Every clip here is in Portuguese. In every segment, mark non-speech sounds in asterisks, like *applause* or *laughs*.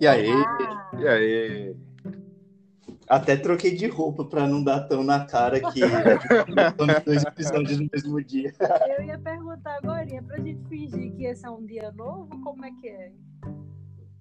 E aí? E aí? Até troquei de roupa pra não dar tão na cara que *laughs* estamos dois episódios no mesmo dia. Eu ia perguntar agora, pra gente fingir que esse é um dia novo, como é que é?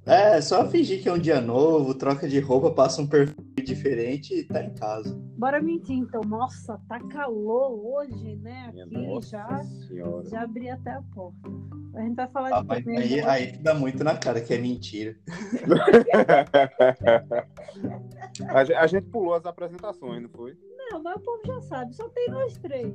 É, só fingir que é um dia novo, troca de roupa, passa um perfil diferente e tá em casa. Bora mentir então. Nossa, tá calor hoje, né? Minha Aqui nossa já, senhora. já abri até a porta. A gente vai falar Ah, de mas aí, aí dá muito na cara que é mentira. *laughs* a, gente, a gente pulou as apresentações, não foi? Não, mas o povo já sabe, só tem nós três.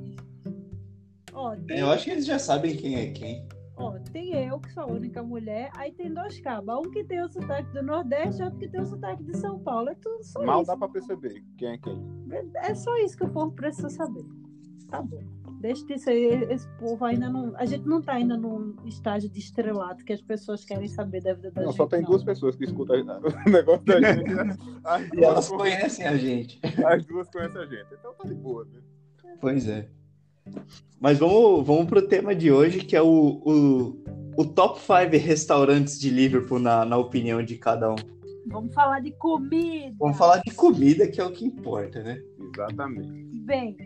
Ó, tem, Eu acho que eles já sabem quem é quem. ó, tem eu, que sou a única mulher, aí tem dois cabos. Um que tem o sotaque do Nordeste e outro que tem o sotaque de São Paulo. É tudo só Mal isso. dá pra perceber quem é quem. É só isso que o povo precisa saber. Tá bom. Deixa disso aí, esse povo ainda não. A gente não tá ainda num estágio de estrelato que as pessoas querem saber da vida da Não, gente. só tem não. duas pessoas que escutam *laughs* o negócio da gente. né? As E elas conhecem a gente. as duas conhecem a gente. Então tá de boa, né? Pois é. Mas vamos, vamos pro tema de hoje, que é o, o, o top 5 restaurantes de Liverpool, na, na opinião de cada um. Vamos falar de comida. Vamos falar de comida, que é o que importa, né? Exatamente. Bem,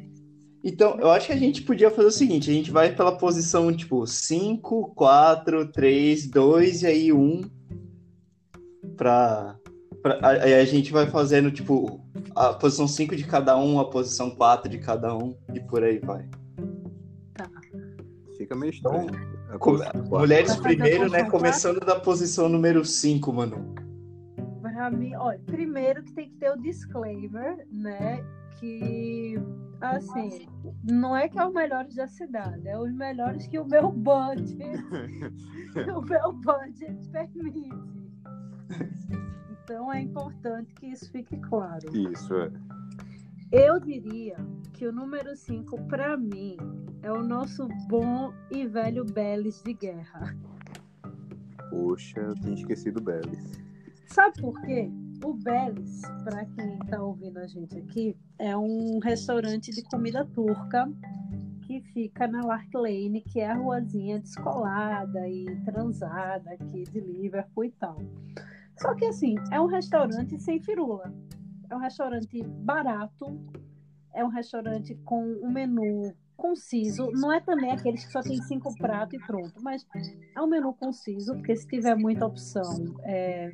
Então, eu acho que a gente podia fazer o seguinte: a gente vai pela posição tipo 5, 4, 3, 2 e aí 1. Pra, pra, aí a gente vai fazendo tipo a posição 5 de cada um, a posição 4 de cada um e por aí vai. Fica meio estranho. A Com-. Mulheres primeiro, a né? posição Começando da posição número 5, mano. pra mim, olha, primeiro que tem que ter o disclaimer, né? Que assim, não é que é os melhores da cidade, é os melhores que o meu budget, *laughs* o meu budget permite. Então é importante que isso fique claro. Isso, é. Eu diria que o número 5, para mim, é o nosso bom e velho Belis de guerra. Poxa, eu tinha esquecido o Belis. Sabe por quê? O Belis, para quem está ouvindo a gente aqui, é um restaurante de comida turca que fica na Lark Lane, que é a ruazinha descolada e transada aqui de Liverpool e tal. Só que assim, é um restaurante sem firula. É um restaurante barato, é um restaurante com um menu conciso. Não é também aqueles que só tem cinco pratos e pronto, mas é um menu conciso, porque se tiver muita opção, é,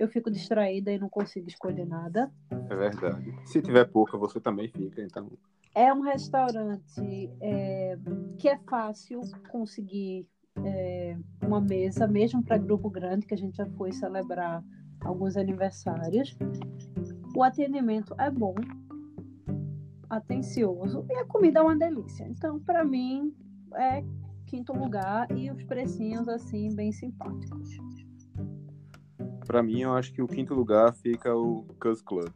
eu fico distraída e não consigo escolher nada. É verdade. Se tiver pouca, você também fica, então. É um restaurante é, que é fácil conseguir é, uma mesa, mesmo para grupo grande, que a gente já foi celebrar alguns aniversários. O atendimento é bom, atencioso e a comida é uma delícia. Então, para mim, é quinto lugar e os precinhos assim bem simpáticos. Pra mim, eu acho que o quinto lugar fica o Cus Club.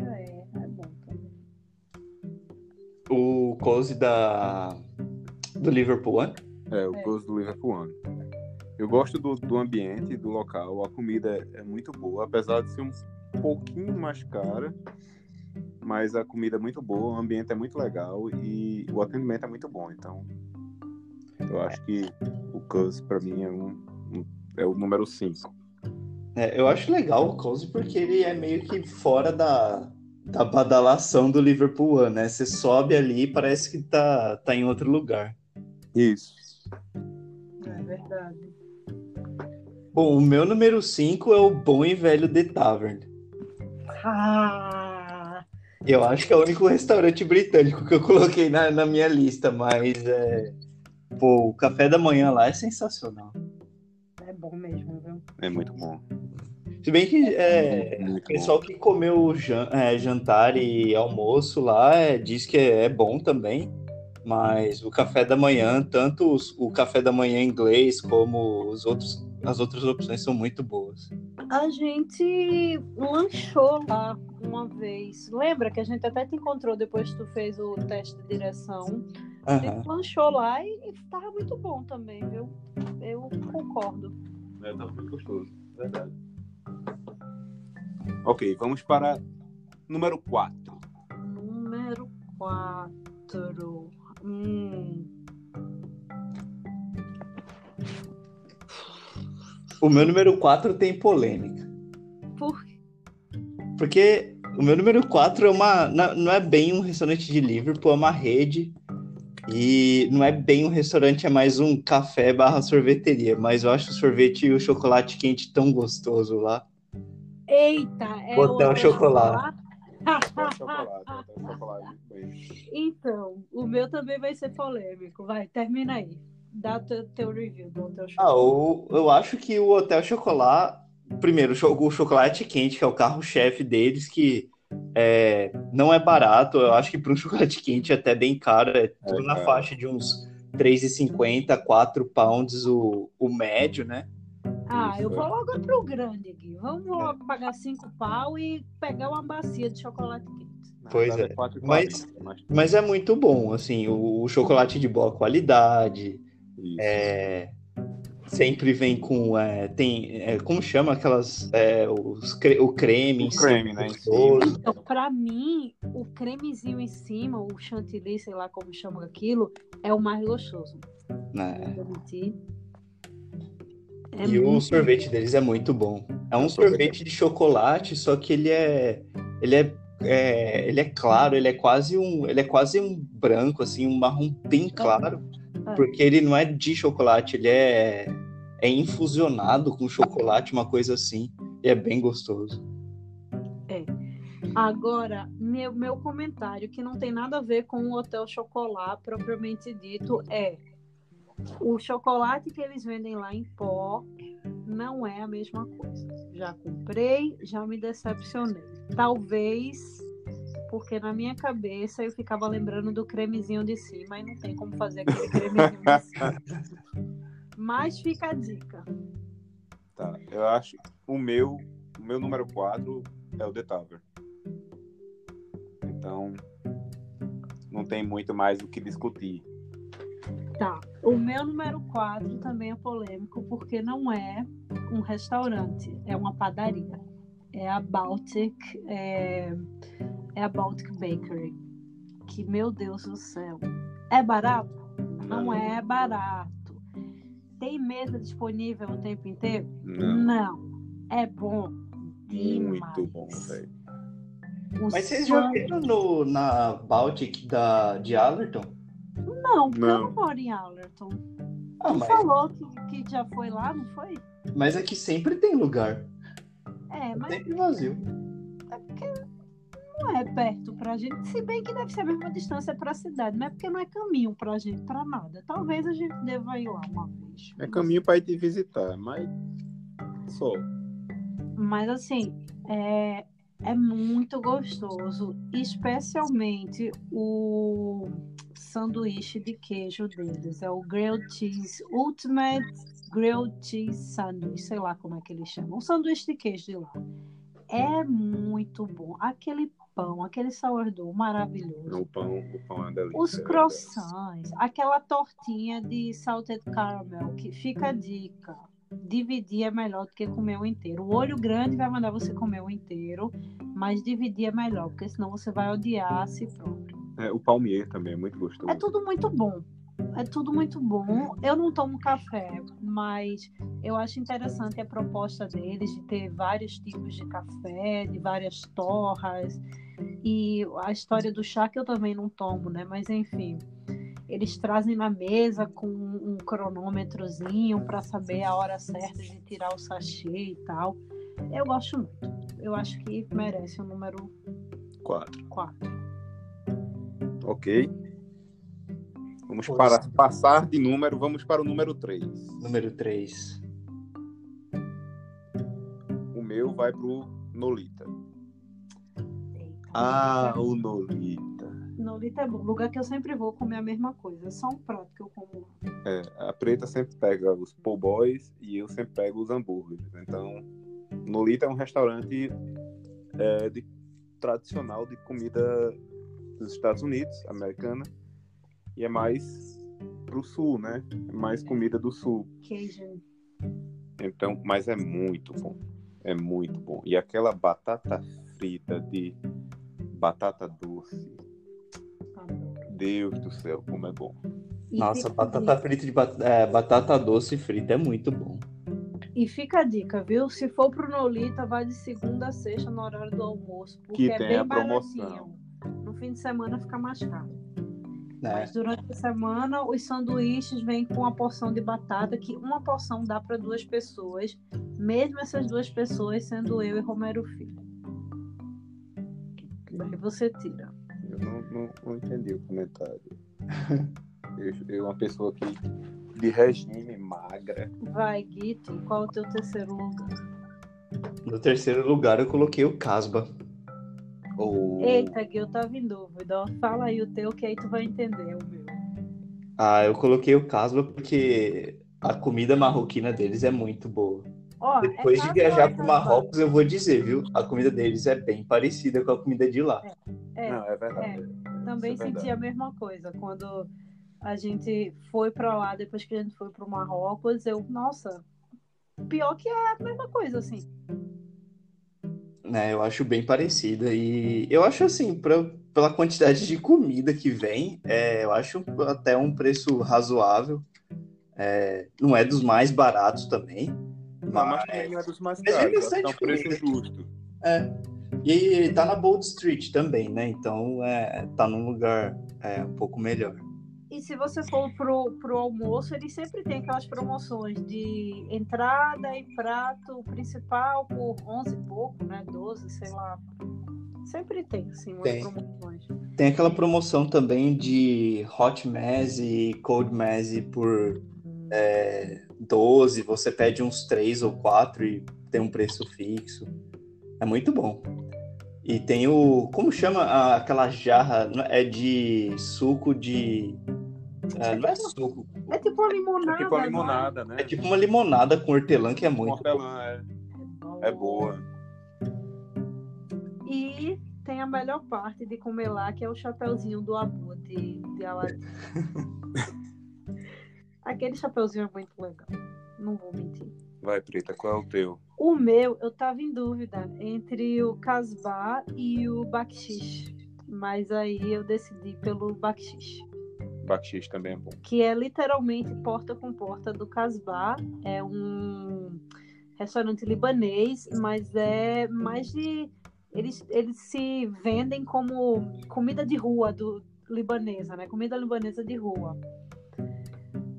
É, é bom também. O close da do Liverpool, né? É, o É. Cus do Liverpool One. Eu gosto do, do ambiente, do local. A comida é, é muito boa, apesar de ser um pouquinho mais cara. Mas a comida é muito boa, o ambiente é muito legal e o atendimento é muito bom. Então, eu acho que o Cus, pra mim, é, um, um- é o número 5. É, eu acho legal o close porque ele é meio que fora da, da badalação do Liverpool One, né? Você sobe ali e parece que tá, tá em outro lugar. Isso. É verdade. Bom, o meu número 5 é o bom e velho The Tavern. Ah, Eu acho que é o único restaurante britânico que eu coloquei na, na minha lista, mas é. Pô, o café da manhã lá é sensacional. é bom mesmo, viu? É muito bom. Se bem que é, o pessoal que comeu jan- é, jantar e almoço lá é, diz que é, bom também, mas o café da manhã, tanto os- o café da manhã inglês como os outros, as outras opções são muito boas. A gente lanchou lá uma vez. Lembra que a gente até te encontrou depois que tu fez o teste de direção? A gente lanchou lá e, e tava muito bom também, viu? Eu concordo. É, tá muito gostoso. Verdade. Ok, vamos para número 4. Número 4. Hum. O meu número 4 tem polêmica. Por quê? Porque o meu número 4 é uma. Não é bem um restaurante de Liverpool, é uma rede. E não é bem um restaurante, é mais um café barra sorveteria. Mas eu acho o sorvete e o chocolate quente tão gostoso lá. Eita, é Hotel o Chocolate. O chocolate. Então, o meu também vai ser polêmico. Vai, termina aí. Dá teu, teu review do Hotel Ah, Chocolate. o, eu acho que o Hotel Chocolate. Primeiro, o chocolate quente, que é o carro-chefe deles, que é, não é barato. Eu acho que para um *laughs* chocolate quente é até bem caro. É tudo na caro. faixa de uns 3,50, 4 pounds o, o médio, né? Ah, Isso, eu é. vou logo pro grande aqui. Vamos logo pagar cinco pau e pegar uma bacia de chocolate quente. Pois Mas é. 4,40, Mas- mas- Mas é muito bom, assim, o, o chocolate de boa qualidade, Isso. é, sempre vem com, é, tem, é, como chama aquelas, é, os cre- o creme em O creme, cima, né, em gostoso. Então, pra mim, o cremezinho em cima, o chantilly, sei lá como chama aquilo, é o mais gostoso. né? Mentir. É E o sorvete deles é muito bom. É um sorvete de chocolate, só que ele é, ele é, é, ele é claro, ele é quase um, ele é quase um branco, assim, um marrom bem claro, É. porque ele não é de chocolate, ele é, é infusionado com chocolate, uma coisa assim, e é bem gostoso. Agora, meu, meu comentário, que não tem nada a ver com o Hotel Chocolate propriamente dito, é o chocolate que eles vendem lá em pó não é a mesma coisa. Já comprei, já me decepcionei. Talvez porque na minha cabeça eu ficava lembrando do cremezinho de cima e não tem como fazer aquele *laughs* cremezinho de cima. Mas fica a dica. Tá, eu acho o meu, o meu número 4 é o The Tower. Então, não tem muito mais o que discutir. Tá. O meu número 4 também é polêmico, porque não é um restaurante, é uma padaria. É a Baltic, é, é a Baltic Bakery. Que, meu Deus do céu. É barato? Não é barato. Tem mesa disponível o tempo inteiro? Não, Não. É bom. muito demais. bom, velho. Mas vocês já viram no, na Baltic da, de Allerton? Não, Não. não moro em Allerton. Ah, mas, falou que, que já foi lá, não foi? mas aqui sempre tem lugar, É, mas sempre vazio. É porque não é perto pra gente, se bem que deve ser a mesma distância pra cidade, não é porque não é caminho pra gente, pra nada. Talvez a gente deva ir lá uma vez. É caminho para ir te visitar, mas só. Mas assim, é, é muito gostoso, especialmente o sanduíche de queijo deles. É o Grilled Cheese Ultimate Grilled Cheese Sandwich, sei lá como é que eles chamam. Um sanduíche de queijo de lá. É muito bom. Aquele pão, aquele sourdough maravilhoso. O pão, o pão é uma delícia. Os é croissants, aquela tortinha de salted caramel, que fica a dica. Dividir é melhor do que comer o inteiro. O olho grande vai mandar você comer o inteiro, mas dividir é melhor, porque senão você vai odiar a si próprio. É, o palmier também é muito gostoso. É tudo muito bom. É tudo muito bom. Eu não tomo café, mas eu acho interessante a proposta deles de ter vários tipos de café, de várias torras. E a história do chá que eu também não tomo, né? Mas enfim, eles trazem na mesa com um cronômetrozinho para saber a hora certa de tirar o sachê e tal. Eu gosto muito. Eu acho que merece o número Quatro. 4. Ok. Vamos para passar de número, vamos para o número 3. Número 3. O meu vai pro Nolita. Ah, o Nolita. Nolita é bom. Lugar que eu sempre vou comer a mesma coisa. É só um prato que eu como lá. É, a preta sempre pega os po' boys e eu sempre pego os hambúrgueres. Então, Nolita é um restaurante é, de- tradicional de comida dos Estados Unidos, americana, e é mais pro sul, né? É mais comida do sul. Cajun. Então, mas é muito bom. É muito bom. E aquela batata frita de batata doce. Adoro. Deus do céu, como é bom. E Nossa, batata frita de bat- é, batata doce frita é muito bom. E fica a dica, viu? Se for pro Nolita, vai de segunda a sexta no horário do almoço, porque Que é tem bem a promoção. baratinho. No fim de semana fica mais caro. né? Mas durante a semana, os sanduíches vêm com uma porção de batata, que uma porção dá para duas pessoas, mesmo essas duas pessoas sendo eu e Romero Filho. Daí você tira. Eu não, não- não entendi o comentário. *laughs* eu, eu, uma pessoa que de regime magra. Vai, Guito, qual é o teu terceiro lugar? No terceiro lugar eu coloquei o Casba. Ou Eita, Gui, eu tava em dúvida. Fala aí o teu, que aí tu vai entender o meu. Ah, eu coloquei o Casba porque a comida marroquina deles é muito boa. É Depois de casa viajar é para? Marrocos, eu vou dizer, viu? A comida deles é bem parecida com a comida de lá. É, Não, é verdade. também Isso é senti verdade. a mesma coisa. Quando a gente foi pra lá, depois que a gente foi pro Marrocos, eu, nossa, pior que é a mesma coisa, assim. né? Eu acho bem parecida. E eu acho assim, pra, pela quantidade de comida que vem, é, eu acho até um preço razoável. É, não é dos mais baratos também. Não, Mas, também não é dos mais é caros. É um preço justo. é. E tá na Bold Street também, né? Então é, tá num lugar é, um pouco melhor. E se você for pro, pro almoço, ele sempre tem aquelas promoções de entrada e prato principal por 11 e pouco, né? 12, sei lá. Sempre tem, assim, umas Tem. promoções. Tem aquela promoção também de Hot Mess e Cold Mess por é, 12, você pede uns 3 ou 4 e tem um preço fixo. É muito bom. E tem o. Como chama a- aquela jarra? Não É de suco de. é, não é suco. É tipo uma limonada. É tipo a não limonada, né? É tipo uma limonada com hortelã que é muito. Hortelã é, é boa. E tem a melhor parte de comer lá, que é o chapeuzinho do Abu de, de Aladdin. *laughs* Aquele chapeuzinho é muito legal. Não vou mentir. Vai, Preta, qual é o teu? O meu, eu tava em dúvida entre o Casbah e o Bakshish. Mas aí eu decidi pelo Bakshish. Bakshish também é bom. que é literalmente porta com porta do Casbah. É um restaurante libanês, mas é mais de. Eles, eles se vendem como comida de rua do libanesa, né? Comida libanesa de rua.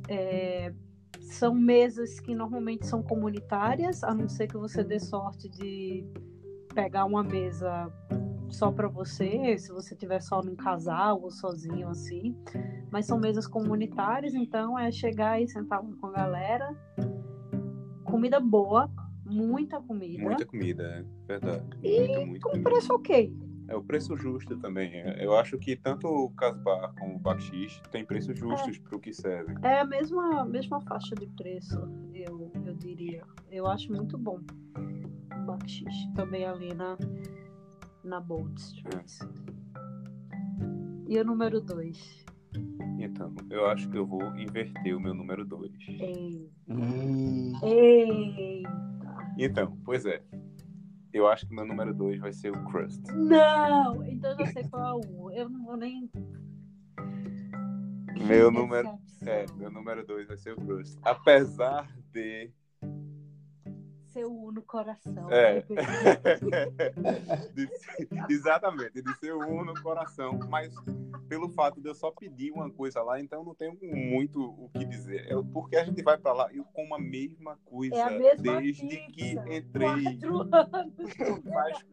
É, são mesas que normalmente são comunitárias, a não ser que você dê sorte de pegar uma mesa só para você, se você tiver só num casal ou sozinho assim mas são mesas comunitárias, então é chegar e sentar com a galera. Comida boa, muita comida. Muita comida, é verdade. E Muita, muita com comida. preço ok. É o preço justo também. É, Eu acho que tanto o Casbar como o Bakshish tem preços justos para o que serve. É a mesma, mesma faixa de preço, eu, eu diria. Eu acho muito bom. O Bakshish, também ali na, na Bold Street. E o número 2? Então, eu acho que eu vou inverter o meu número 2. Ei. Hum, Eita! Então, pois é. Eu acho que meu número 2 vai ser o Crust. Não! Então eu já sei qual é o. Eu não vou nem. Meu número. Decepção. É, meu número 2 vai ser o Crust. Apesar de. Seu no coração. É. né, *laughs* de exatamente, de ser um no coração. Mas pelo fato de eu só pedir uma coisa lá, então não tenho muito o que dizer. É porque a gente vai pra lá e eu como a mesma coisa É a mesma desde pizza. que entrei. Quatro anos. Faz,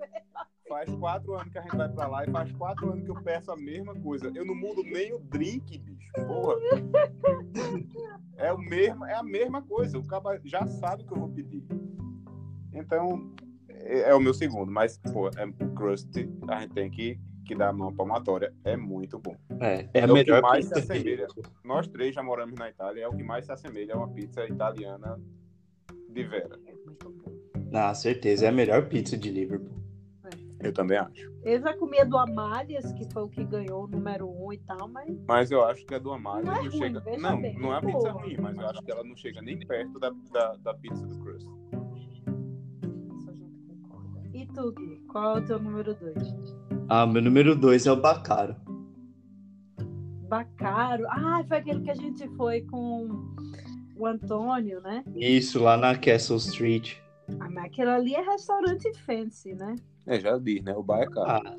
faz quatro anos que a gente vai pra lá e faz quatro anos que eu peço a mesma coisa. Eu não mudo nem o drink, bicho. Porra. É, o mesmo, é a mesma coisa. O cara já sabe o que eu vou pedir. Então, é, é o meu segundo. Mas, pô, é, o crust a gente tem que, que dar uma palmatória. É muito bom. é, é a É o que melhor mais pizza se assemelha. Nós três já moramos na Itália. É o que mais se assemelha a uma pizza italiana de vera. É muito bom. Ah, certeza, é a melhor pizza de Liverpool. Eu também acho. Eu já comia do Amálias, que foi o que ganhou o número um e tal, mas Mas eu acho que a do Amália Não não, é ruim, chega. veja Não, bem, não é é pizza ruim, mas eu acho que ela não chega nem perto da, da, da pizza do Crust. Qual é o teu número dois? Ah, meu número dois é o Bacaro. Bacaro. Ah, foi aquele que a gente foi com o Antônio, né? Isso, lá na Castle Street. Ah, mas aquilo ali é restaurante fancy, né? É, já diz, né? O bar é caro. Ah,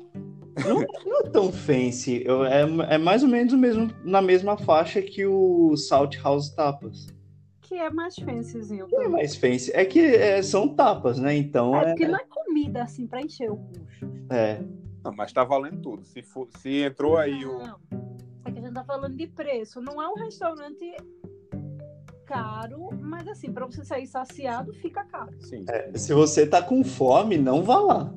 não, não é tão fancy. Eu, é, é mais ou menos o mesmo, na mesma faixa que o Salt House Tapas. Que é mais fancyzinho. Não é mais fancy. É que é, são tapas, né? Então É é. porque não é comida assim pra encher o bucho. é. Não, mas tá valendo tudo. Se, for, se entrou aí o. Não. É que a gente tá falando de preço. Não é um restaurante caro, mas assim, pra você sair saciado, fica caro. Sim. Se você tá com fome, não vá lá.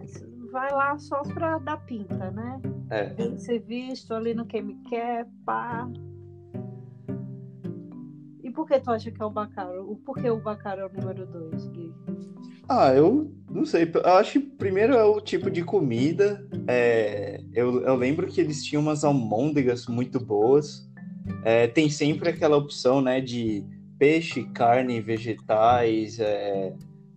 Você Vai lá só pra dar pinta, né? É. Bem ser visto ali no que me quer, pá. E por que tu acha que é o Bacaro? Por que o Bacaro é o número 2, Gui? Ah, eu não sei. Eu acho que primeiro é o tipo de comida. É, eu, eu lembro que eles tinham umas almôndegas muito boas. É, tem sempre aquela opção, né, de peixe, carne, vegetais, é,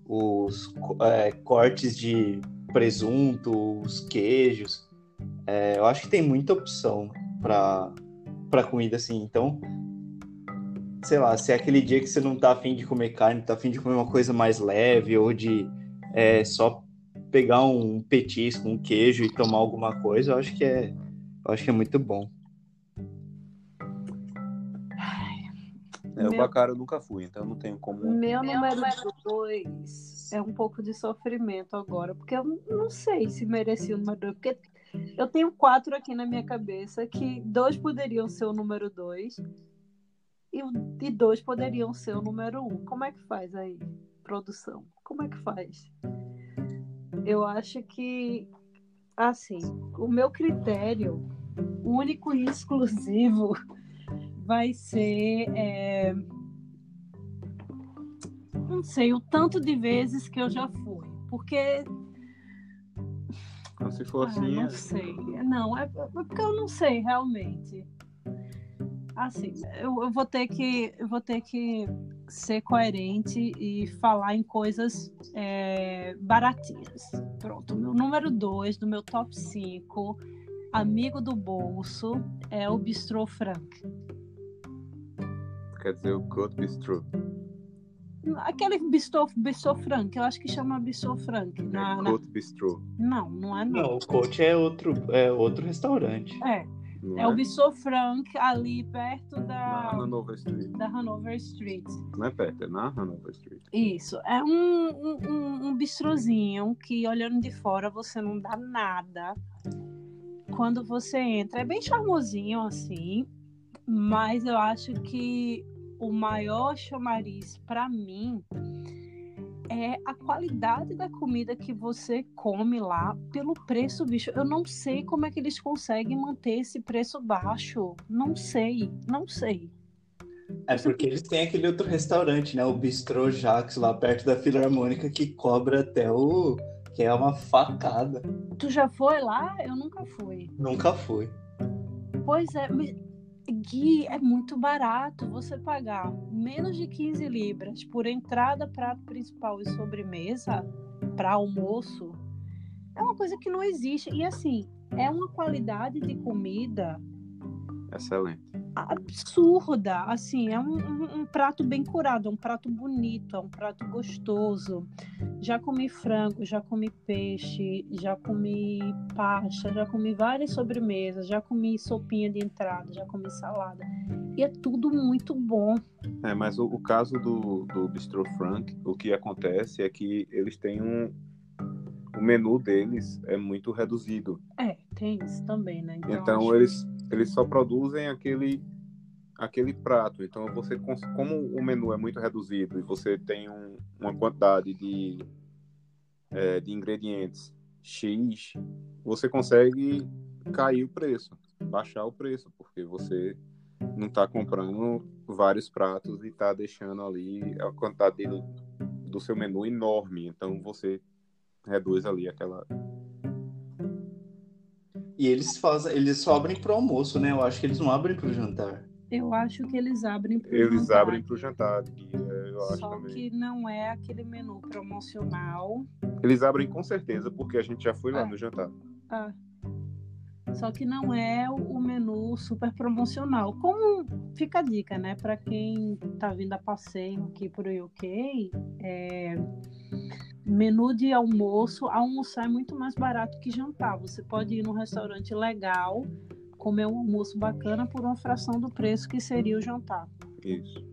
os é, cortes de presunto, os queijos. É, eu acho que tem muita opção para para comida assim. Então, sei lá, se é aquele dia que você não tá afim de comer carne, tá afim de comer uma coisa mais leve ou de é, só pegar um petisco, um queijo e tomar alguma coisa, eu acho que é, eu acho que é muito bom. É, o Meu- Bacaro eu nunca fui, então eu não tenho como. Meu número 2 é um pouco de sofrimento agora, porque eu não sei se merecia o número 2, porque eu tenho quatro aqui na minha cabeça que dois poderiam ser o número 2 e, dois poderiam ser o número 1. Um. Como é que faz aí, produção? Como é que faz? Eu acho que, assim, o meu critério único e exclusivo *laughs* vai ser. é, Não sei, o tanto de vezes que eu já fui. Porque. Se for ah, assim. não é- sei. Não, é porque eu não sei realmente. Assim, eu, eu vou ter que. Eu vou ter que ser coerente e falar em coisas é, baratinhas. Pronto, meu número 2 do meu top 5, amigo do bolso, é o Bistrô Frank. Quer dizer, o Cut Bistro. Aquele Bistrô, Bistrô Frank, eu acho que chama Bistrô Frank. Na, é na- Cut Bistro. Não, não é não. Não, o coach é outro, é outro restaurante. É, Não é o Bistrô Frank ali perto Na da, Hanover Street. da Hanover Street. Não é perto, é na Hanover Street. Isso, é um, um, um, um bistrozinho que olhando de fora você não dá nada. Quando você entra, é bem charmosinho assim, mas eu acho que o maior chamariz para mim é a qualidade da comida que você come lá pelo preço, bicho. Eu não sei como é que eles conseguem manter esse preço baixo. Não sei, não sei. É porque eles têm aquele outro restaurante, né? O Bistrô Jax, lá perto da Filarmônica, que cobra até o. que é uma facada. Tu já foi lá? Eu nunca fui. Nunca fui. Pois é, mas, Gui, é muito barato você pagar menos de 15 libras por entrada, prato principal e sobremesa para almoço. É uma coisa que não existe. E assim, é uma qualidade de comida Excelente. Absurda. Assim, é um, um- um prato bem curado, é um prato bonito, é um prato gostoso. Já comi frango, já comi peixe, já comi pasta, já comi várias sobremesas, já comi sopinha de entrada, já comi salada. E é tudo muito bom. É, mas o, o caso do, do Bistro Frank, o que acontece é que eles têm um. O menu deles é muito reduzido. É, tem isso também, né? Então acho- eles, eles só produzem aquele, aquele prato. Então você, como o menu é muito reduzido e você tem um- uma quantidade de, é, de ingredientes X, você consegue cair o preço, baixar o preço, porque você não está comprando vários pratos e está deixando ali a quantidade do, do seu menu enorme. Então você reduz ali aquela. E eles fazem, eles só abrem pro almoço, né? Eu acho que eles não abrem pro jantar. Eu acho que eles abrem pro Eles jantar. abrem para o jantar, é, eu acho Só também. que não é aquele menu promocional. Eles abrem com certeza, porque a gente já foi lá Ah. no jantar. Ah. Só que não é o menu super promocional. Como fica a dica, né? Para quem está vindo a passeio aqui para o UK, é, menu de almoço, almoçar é muito mais barato que jantar. Você pode ir num restaurante legal, comer um almoço bacana por uma fração do preço que seria o jantar. Isso.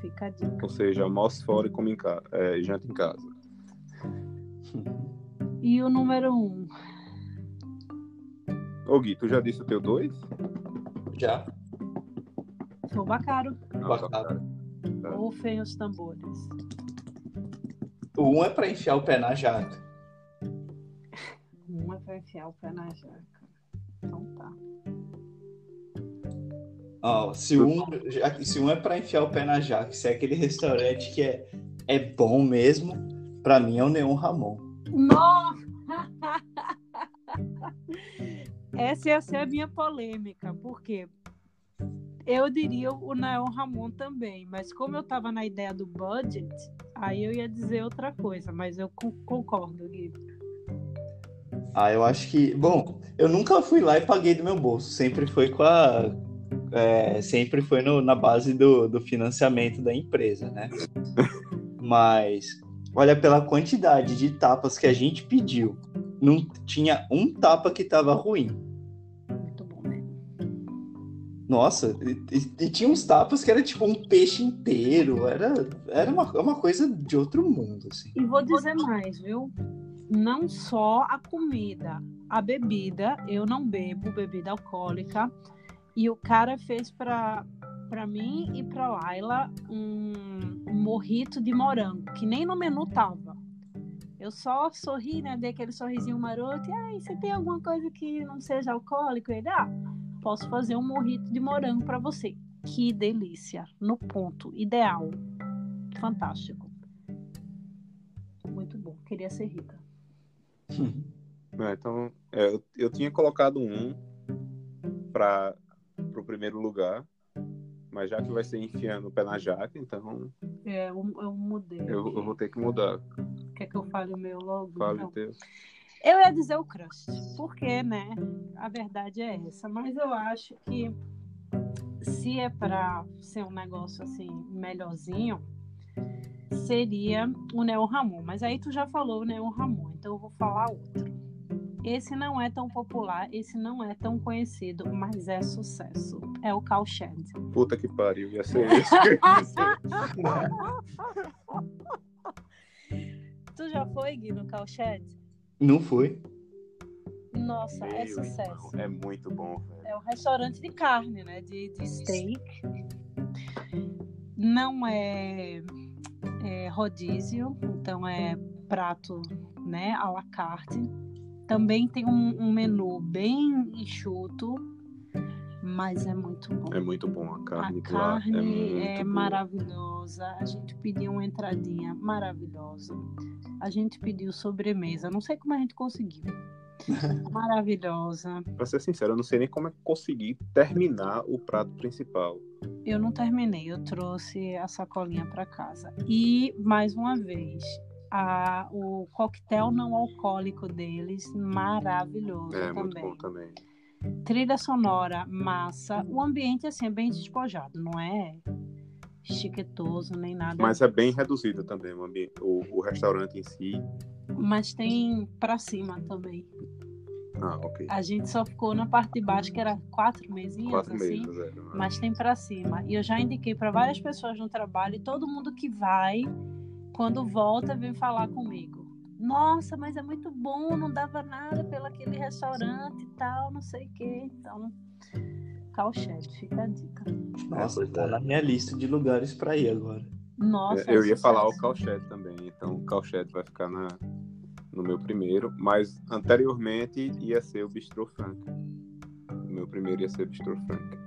Fica a dica. Ou seja, almoço fora e come em casa, é, janta em casa. E o número um? Ô Gui, tu já disse o teu dois? Já. Foi o Bacaro. Bacaro. Ou Fem os Tambores. O um é pra enfiar o pé na jaca. Um é pra enfiar o pé na jaca. Então tá. Ó, se um, já- se um é pra enfiar o pé na jaca, se é aquele restaurante que é, é bom mesmo, pra mim é o Neon Ramon. Nossa! *laughs* Essa ia ser a minha polêmica, porque eu diria o Nael Ramon também, mas como eu tava na ideia do budget, aí eu ia dizer outra coisa, mas eu con- concordo, Gui. Ah, eu acho que. Bom, eu nunca fui lá e paguei do meu bolso. Sempre foi com a. é, sempre foi no- na base do, do financiamento da empresa, né? *laughs* Mas, olha, pela quantidade de tapas que a gente pediu, não tinha um tapa que tava ruim. Nossa, e, e- e tinha uns tapas que era tipo um peixe inteiro. Era, era uma, uma coisa de outro mundo, assim. E vou dizer mais, viu? Não só a comida, a bebida, eu não bebo bebida alcoólica. E o cara fez pra, pra mim e pra Laila um, um morrito de morango, que nem no menu tava. Eu só sorri, né? Dei aquele sorrisinho maroto. E aí, você tem alguma coisa que não seja alcoólico? Ele, ah, posso fazer um morrito de morango pra você. Que delícia! No ponto, ideal. Fantástico. Muito bom. Queria ser rica. É, *laughs* então, é, eu, eu tinha colocado um para o primeiro lugar, mas já que vai ser enfiando o pé na jaca, então É, eu, eu mudei. eu, eu vou ter que mudar. Quer que eu fale o meu logo? Fale o teu. Eu ia dizer o crust, porque, né? A verdade é essa. Mas eu acho que se é para ser um negócio assim melhorzinho, seria o Neo Ramon. Mas aí tu já falou o Neo Ramon, então eu vou falar outro. Esse não é tão popular, esse não é tão conhecido, mas é sucesso. É o Cowshed. Puta que pariu, ia ser dizer. *laughs* Tu já foi, Gui, no Cowshed? Não foi? Nossa, é Meu sucesso. irmão, É muito bom, velho. É um restaurante de carne, né? De, de steak. Não é, é rodízio, então é prato, né? À la carte. Também tem um, um menu bem enxuto, mas é muito bom. É muito bom a A carne lá. carne É, muito é, maravilhosa. A gente pediu uma entradinha maravilhosa. A gente pediu sobremesa. Não sei como a gente conseguiu. *laughs* Maravilhosa. Pra ser sincero, eu não sei nem como é que consegui terminar o prato principal. Eu não terminei, eu trouxe a sacolinha para casa. E, mais uma vez, a- o coquetel não alcoólico deles, maravilhoso É muito também. bom também. Trilha sonora, massa. O ambiente, assim, é bem despojado, não é chiquetoso nem nada. Mas é bem reduzido também o, ambiente, o, o restaurante em si. Mas tem para cima também. Ah, ok. A gente só ficou na parte de baixo, que era quatro mesinhas, Quatro assim. meses, é. mas tem pra cima. E eu já indiquei pra várias pessoas no trabalho e todo mundo que vai, quando volta, vem falar comigo. Nossa, mas é muito bom, não dava nada pelo aquele restaurante e tal, não sei o quê. Então, Calched, fica a dica. Nossa, pois tá é. na minha lista de lugares pra ir agora. Nossa, eu é ia falar o. Calched também, então o Calched vai ficar na, no meu primeiro, mas anteriormente ia ser o Bistro Frank. O meu primeiro ia ser o Bistro Frank.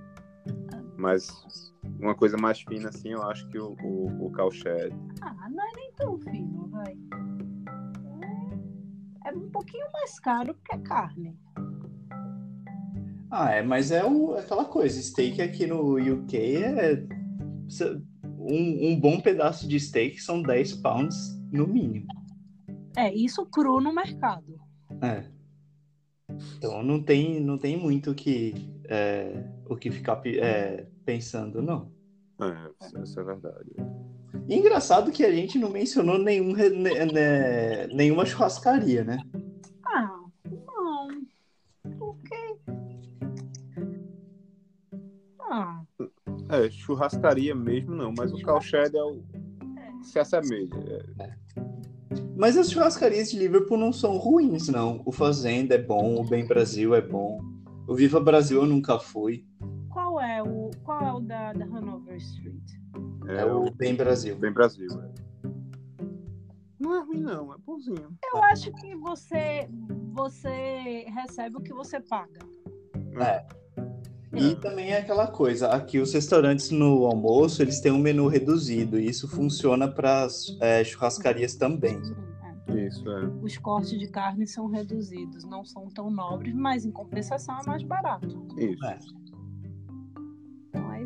Mas uma coisa mais fina assim, eu acho que o, o, o Calched. Ah, não é nem tão fino, vai. É, é um pouquinho mais caro que a carne. Ah, é, mas é o, aquela coisa, steak aqui no UK é um, um bom pedaço de steak são 10 pounds no mínimo. É, isso cru no mercado. É. Então não tem, não tem muito o que, é, o que ficar é, pensando, não. É, isso é verdade. E engraçado que a gente não mencionou nenhum, né, nenhuma churrascaria, né? Ah, não. Por quê? Ah. É, churrascaria mesmo não, mas o Calshed é o. Se assemelha. É. Mas as churrascarias de Liverpool não são ruins, não. O Fazenda é bom, o Bem Brasil é bom. O Viva Brasil eu nunca fui. Qual é o, qual é o da, da Hanover Street? É, é o Bem Brasil. Bem Brasil, é. Não é ruim, não, é bonzinho. Eu acho que você, você recebe o que você paga. É. E também é aquela coisa, aqui os restaurantes no almoço, eles têm um menu reduzido, e isso funciona para é, churrascarias também. É. Isso, é. Os cortes de carne são reduzidos, não são tão nobres, mas em compensação é mais barato. Isso. É.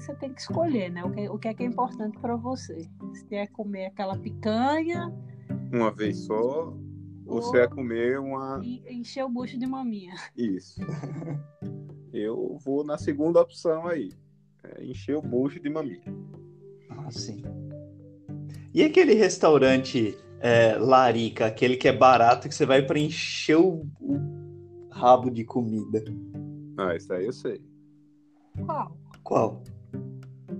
Você tem que escolher, né? O que, o que é que é importante para você. Se quer comer aquela picanha. Uma vez só, ou, ou você quer comer uma. E encher o bucho de maminha. Isso. *laughs* eu vou na segunda opção aí. É encher o bucho de maminha. Ah, sim. E aquele restaurante é, Larica, aquele que é barato, que você vai para encher o, o, rabo de comida? Ah, isso aí eu sei. Qual? Qual?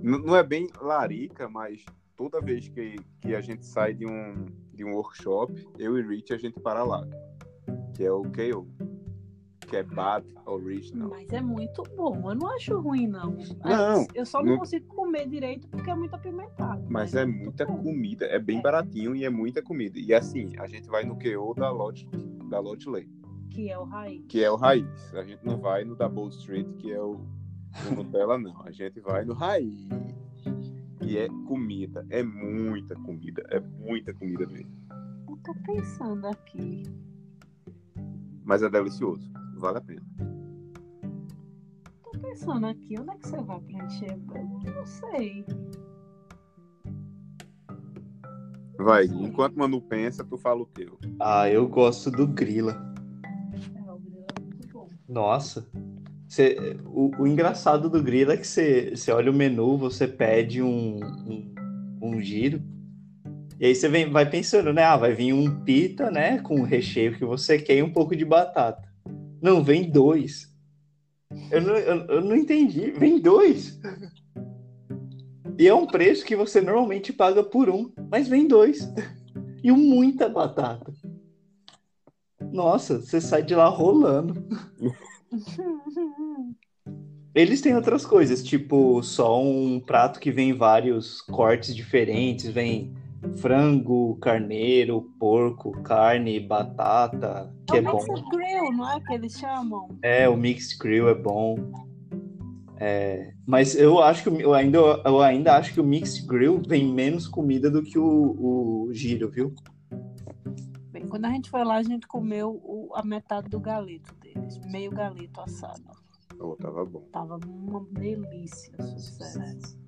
Não é bem Larica, mas toda vez que, que a gente sai de um, de um workshop, eu e Rich, a gente para lá. Que é o KO que é Bad Original. Mas é muito bom, eu não acho ruim, não. Não. Eu só não, não... consigo comer direito porque é muito apimentado. Mas, mas é, é muita bom. comida, é bem é. baratinho e é muita comida. E assim, a gente vai no QO da Lot, da Lot Lane. Que é o raiz. Que é o raiz. A gente não vai no Double Street, que é o, o Nutella, não. A gente vai no raiz. E é comida, é muita comida, é muita comida mesmo. Eu tô pensando aqui. Mas é delicioso vale a pena. Tô pensando aqui, onde é que você vai preencher? Não sei. Vai, enquanto o Manu pensa, tu fala o teu. Ah, eu gosto do Grila. É, o Grila é muito bom. Nossa. Você, o, o, engraçado do Grila é que você, você olha o menu, você pede um, um, um giro. E aí você vem, vai pensando, né? Ah, vai vir um pita, né? Com o recheio que você quer e um pouco de batata. Não, vem dois. Eu não, eu, eu não entendi. Vem dois. E é um preço que você normalmente paga por um, mas vem dois. E muita batata. Nossa, você sai de lá rolando. *laughs* Eles têm outras coisas, tipo só um prato que vem vários cortes diferentes, vem frango, carneiro, porco, carne, batata, que é, é bom. Mixed grill, não é que eles chamam? É, o mixed grill é bom. É, mas eu acho que eu ainda, eu ainda acho que o mixed grill vem menos comida do que o, o giro, viu? Bem, quando a gente foi lá, a gente comeu o, a metade do galeto deles, meio galeto assado. Oh, tava bom. Tava uma delícia, sucesso.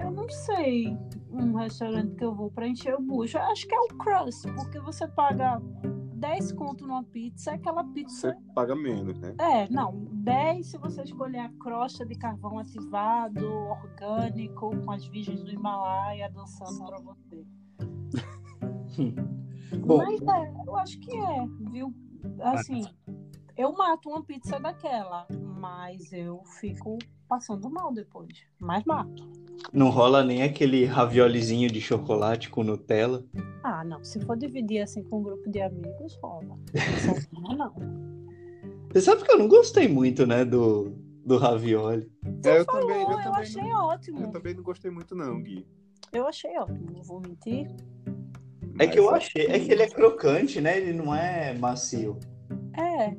Eu não sei um restaurante que eu vou para encher o bucho. Eu acho que é o Crust, porque você paga 10 conto numa pizza, aquela pizza. Você paga menos, né? É, não. 10 se você escolher a crosta de carvão ativado, orgânico, com as virgens do Himalaia dançando para você. *laughs* Bom. Mas é, eu acho que é, viu? Assim, eu mato uma pizza daquela, mas eu fico passando mal depois. Mas mato. Não rola nem aquele raviolizinho de chocolate com Nutella? Ah, não. Se for dividir assim com um grupo de amigos, rola. Não, *laughs* não. Você sabe que eu não gostei muito, né, do, do ravioli. É, eu, falou, também, eu, eu também. achei não, ótimo. Eu também não gostei muito, não, Gui. Eu achei ótimo, não vou mentir. É que eu achei, é que ele é crocante, né? Ele não é macio. É,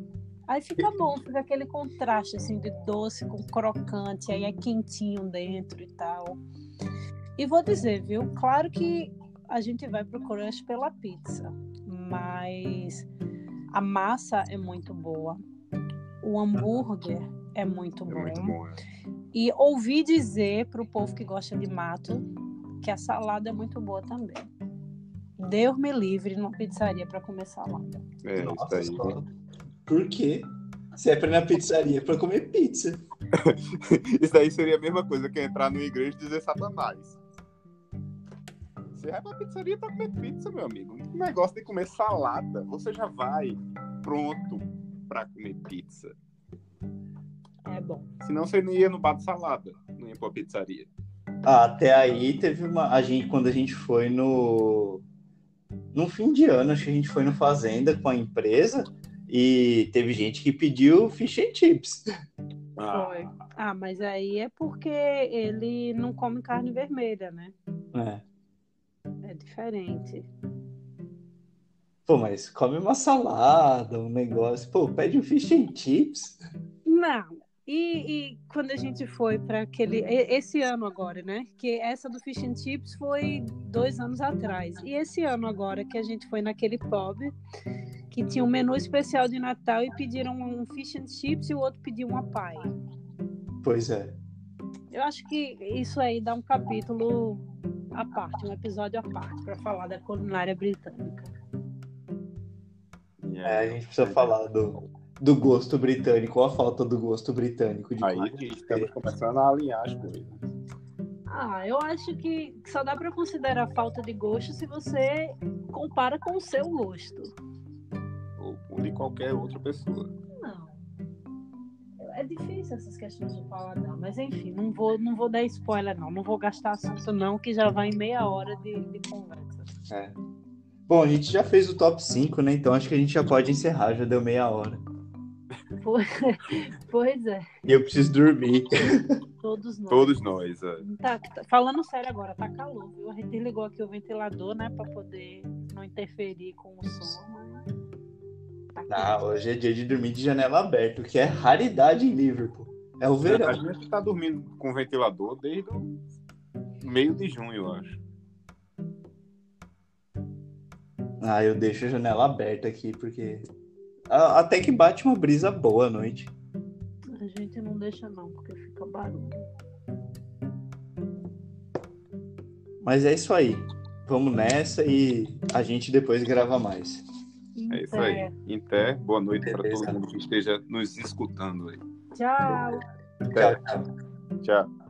Aí fica bom, fica aquele contraste assim de doce com crocante, aí é quentinho dentro e tal. E vou dizer, viu? Claro que a gente vai pro crush pela pizza, mas a massa é muito boa. O hambúrguer é muito bom. É muito bom é. E ouvi dizer pro povo que gosta de mato que a salada é muito boa também. Deus me livre numa pizzaria para comer salada. É, Nossa, isso aí. Por quê? Se é pra ir na pizzaria, é pra comer pizza. *laughs* Isso daí seria a mesma coisa que entrar numa igreja e dizer Satanás. Você vai pra pizzaria pra comer pizza, meu amigo. Um negócio de comer salada. Você já vai pronto pra comer pizza. É bom. Senão você não ia no bar de salada, não ia pra pizzaria. Ah, até aí teve uma. A gente, quando a gente foi no. No fim de ano, acho que a gente foi no Fazenda com a empresa e teve gente que pediu fish and chips. Foi. Ah, mas aí é porque ele não come carne vermelha, né? É. É diferente. Pô, mas come uma salada, um negócio. Pô, pede um fish and chips. Não. E, e quando a gente foi para aquele. Esse ano agora, né? Que essa do Fish and Chips foi dois anos atrás. E esse ano agora que a gente foi naquele pub que tinha um menu especial de Natal e pediram um Fish and Chips e o outro pediu uma pai. Pois é. Eu acho que isso aí dá um capítulo à parte, um episódio à parte, para falar da culinária britânica. É, a gente precisa falar do, do gosto britânico, ou a falta do gosto britânico de Aí estamos começando a alinhar as coisas. Ah, eu acho que só dá para considerar falta de gosto se você compara com o seu gosto. De qualquer outra pessoa. Não. É difícil essas questões de paladar, mas enfim, não vou, não vou dar spoiler, não. Não vou gastar assunto, não, que já vai em meia hora de, de conversa. É. Bom, a gente já fez o top 5, né? Então acho que a gente já pode encerrar, já deu meia hora. Pois, pois é, E eu preciso dormir. todos nós. Todos nós. é. Tá, tá- falando sério agora, tá calor, viu? A gente ligou aqui o ventilador, né, pra poder não interferir com o som. Tá Ah, hoje é dia de dormir de janela aberta, o que é raridade em Liverpool. É o A verão. gente tá dormindo com ventilador desde o meio de junho, eu acho. Ah, eu deixo a janela aberta aqui, porque. a- Até que bate uma brisa boa à noite. A gente não deixa, não, porque fica barulho. Mas é isso aí. Vamos nessa e a gente depois grava mais. É isso aí. Inter, boa noite para todo mundo que esteja nos escutando aí. Tchau, tchau. Tchau.